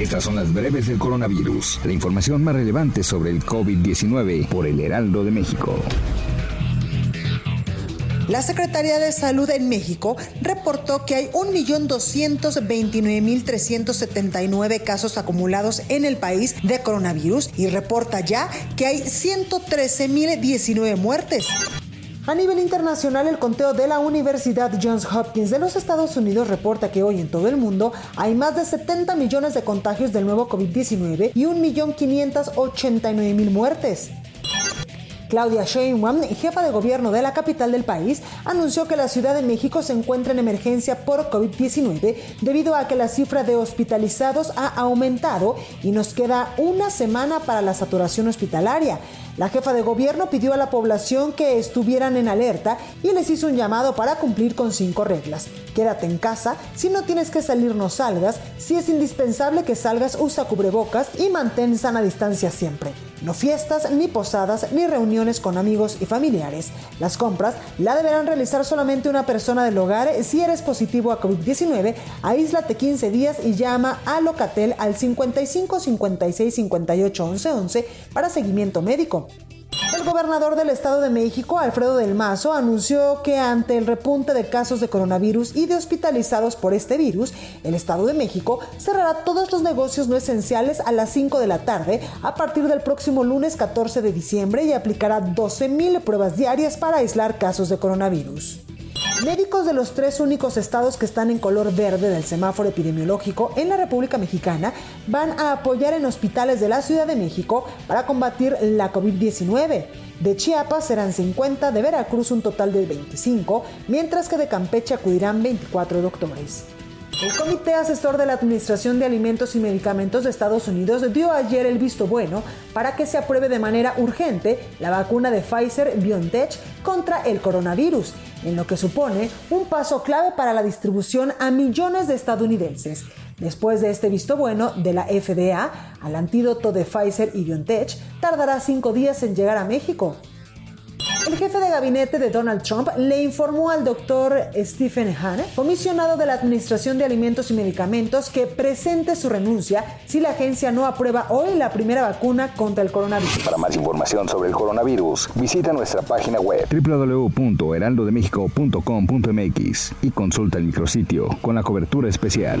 Estas son las breves del coronavirus, la información más relevante sobre el COVID-19 por el Heraldo de México. La Secretaría de Salud en México reportó que hay 1.229.379 casos acumulados en el país de coronavirus y reporta ya que hay 113.019 muertes. A nivel internacional, el conteo de la Universidad Johns Hopkins de los Estados Unidos reporta que hoy en todo el mundo hay más de 70 millones de contagios del nuevo COVID-19 y 1.589.000 muertes. Claudia Sheinbaum, jefa de gobierno de la capital del país, anunció que la Ciudad de México se encuentra en emergencia por COVID-19 debido a que la cifra de hospitalizados ha aumentado y nos queda una semana para la saturación hospitalaria. La jefa de gobierno pidió a la población que estuvieran en alerta y les hizo un llamado para cumplir con cinco reglas. Quédate en casa, si no tienes que salir no salgas, si es indispensable que salgas usa cubrebocas y mantén sana distancia siempre. No fiestas, ni posadas, ni reuniones con amigos y familiares. Las compras la deberán realizar solamente una persona del hogar. Si eres positivo a COVID-19, aíslate 15 días y llama a Locatel al 55 56 58 11 11 para seguimiento médico. El gobernador del Estado de México, Alfredo del Mazo, anunció que ante el repunte de casos de coronavirus y de hospitalizados por este virus, el Estado de México cerrará todos los negocios no esenciales a las 5 de la tarde a partir del próximo lunes 14 de diciembre y aplicará 12.000 pruebas diarias para aislar casos de coronavirus. Médicos de los tres únicos estados que están en color verde del semáforo epidemiológico en la República Mexicana van a apoyar en hospitales de la Ciudad de México para combatir la COVID-19. De Chiapas serán 50, de Veracruz un total de 25, mientras que de Campeche acudirán 24 doctores. El Comité Asesor de la Administración de Alimentos y Medicamentos de Estados Unidos dio ayer el visto bueno para que se apruebe de manera urgente la vacuna de Pfizer BioNTech contra el coronavirus, en lo que supone un paso clave para la distribución a millones de estadounidenses. Después de este visto bueno de la FDA al antídoto de Pfizer y BioNTech, tardará cinco días en llegar a México. El jefe de gabinete de Donald Trump le informó al doctor Stephen Hahn, comisionado de la Administración de Alimentos y Medicamentos, que presente su renuncia si la agencia no aprueba hoy la primera vacuna contra el coronavirus. Para más información sobre el coronavirus, visita nuestra página web www.heraldodemexico.com.mx y consulta el micrositio con la cobertura especial.